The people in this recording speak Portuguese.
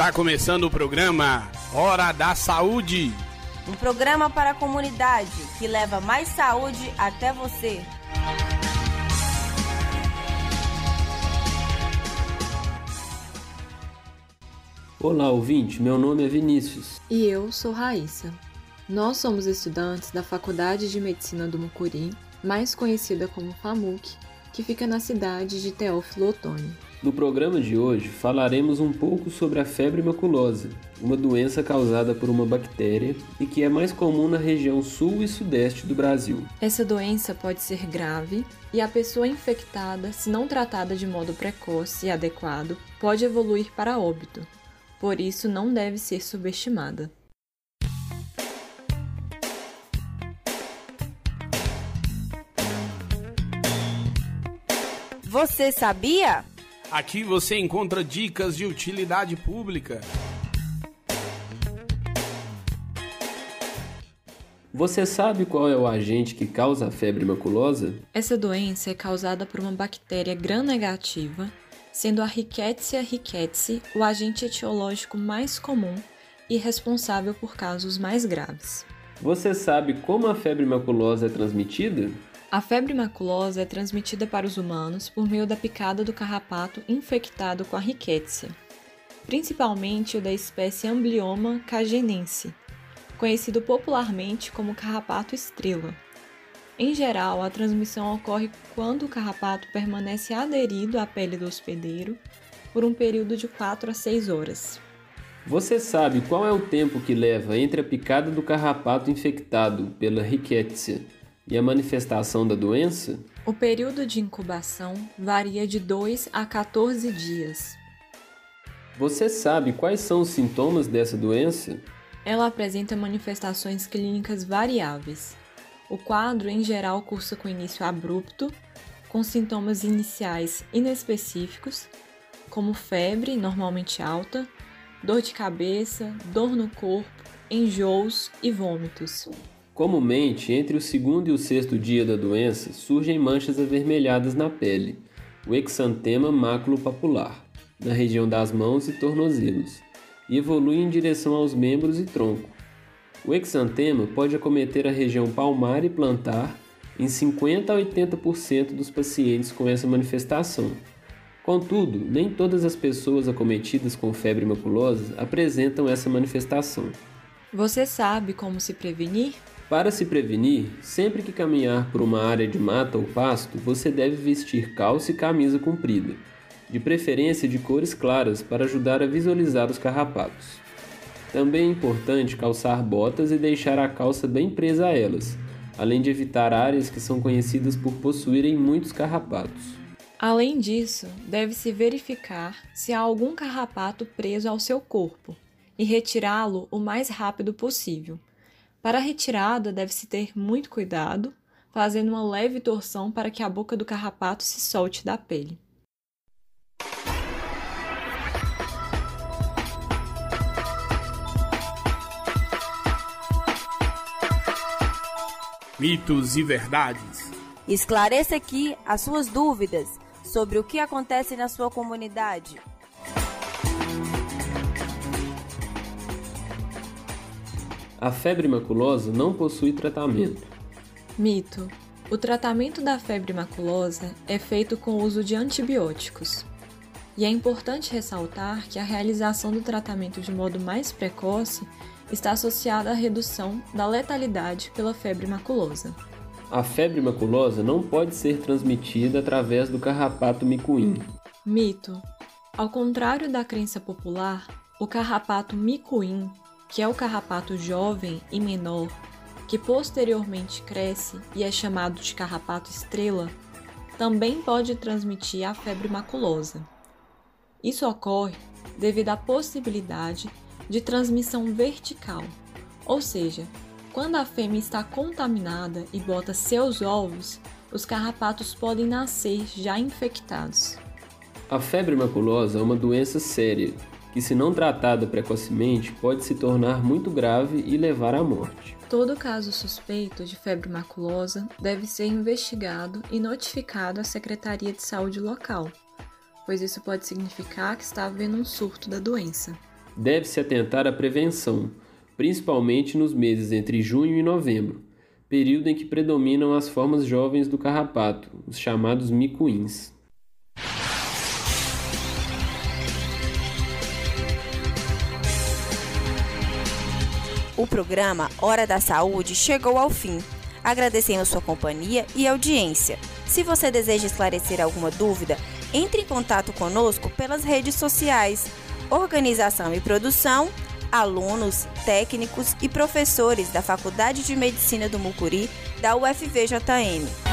Está começando o programa Hora da Saúde. Um programa para a comunidade que leva mais saúde até você. Olá, ouvinte. Meu nome é Vinícius. E eu sou Raíssa. Nós somos estudantes da Faculdade de Medicina do Mucurim, mais conhecida como FAMUC, que fica na cidade de Teófilo Otoni. No programa de hoje falaremos um pouco sobre a febre maculosa, uma doença causada por uma bactéria e que é mais comum na região sul e sudeste do Brasil. Essa doença pode ser grave e a pessoa infectada, se não tratada de modo precoce e adequado, pode evoluir para óbito. Por isso, não deve ser subestimada. Você sabia? Aqui você encontra dicas de utilidade pública. Você sabe qual é o agente que causa a febre maculosa? Essa doença é causada por uma bactéria gram-negativa, sendo a Rickettsia rickettsii o agente etiológico mais comum e responsável por casos mais graves. Você sabe como a febre maculosa é transmitida? A febre maculosa é transmitida para os humanos por meio da picada do carrapato infectado com a rickettsia, principalmente o da espécie Amblioma cagenense, conhecido popularmente como carrapato estrela. Em geral, a transmissão ocorre quando o carrapato permanece aderido à pele do hospedeiro por um período de 4 a 6 horas. Você sabe qual é o tempo que leva entre a picada do carrapato infectado pela rickettsia e a manifestação da doença? O período de incubação varia de 2 a 14 dias. Você sabe quais são os sintomas dessa doença? Ela apresenta manifestações clínicas variáveis. O quadro, em geral, cursa com início abrupto, com sintomas iniciais inespecíficos, como febre, normalmente alta, dor de cabeça, dor no corpo, enjoos e vômitos. Comumente, entre o segundo e o sexto dia da doença, surgem manchas avermelhadas na pele, o exantema maculopapular, na região das mãos e tornozelos, e evolui em direção aos membros e tronco. O exantema pode acometer a região palmar e plantar em 50 a 80% dos pacientes com essa manifestação. Contudo, nem todas as pessoas acometidas com febre maculosa apresentam essa manifestação. Você sabe como se prevenir? Para se prevenir, sempre que caminhar por uma área de mata ou pasto, você deve vestir calça e camisa comprida, de preferência de cores claras para ajudar a visualizar os carrapatos. Também é importante calçar botas e deixar a calça bem presa a elas, além de evitar áreas que são conhecidas por possuírem muitos carrapatos. Além disso, deve-se verificar se há algum carrapato preso ao seu corpo e retirá-lo o mais rápido possível para a retirada, deve-se ter muito cuidado, fazendo uma leve torção para que a boca do carrapato se solte da pele. Mitos e verdades. Esclareça aqui as suas dúvidas sobre o que acontece na sua comunidade. A febre maculosa não possui tratamento. Mito: O tratamento da febre maculosa é feito com o uso de antibióticos. E é importante ressaltar que a realização do tratamento de modo mais precoce está associada à redução da letalidade pela febre maculosa. A febre maculosa não pode ser transmitida através do carrapato micuim. Mito: Ao contrário da crença popular, o carrapato micuim que é o carrapato jovem e menor, que posteriormente cresce e é chamado de carrapato estrela, também pode transmitir a febre maculosa. Isso ocorre devido à possibilidade de transmissão vertical, ou seja, quando a fêmea está contaminada e bota seus ovos, os carrapatos podem nascer já infectados. A febre maculosa é uma doença séria que, se não tratada precocemente, pode se tornar muito grave e levar à morte. Todo caso suspeito de febre maculosa deve ser investigado e notificado à Secretaria de Saúde local, pois isso pode significar que está havendo um surto da doença. deve-se atentar à prevenção, principalmente nos meses entre junho e novembro, período em que predominam as formas jovens do carrapato, os chamados micuins. O programa Hora da Saúde chegou ao fim. Agradecemos sua companhia e audiência. Se você deseja esclarecer alguma dúvida, entre em contato conosco pelas redes sociais. Organização e produção, alunos, técnicos e professores da Faculdade de Medicina do Mucuri da UFVJM.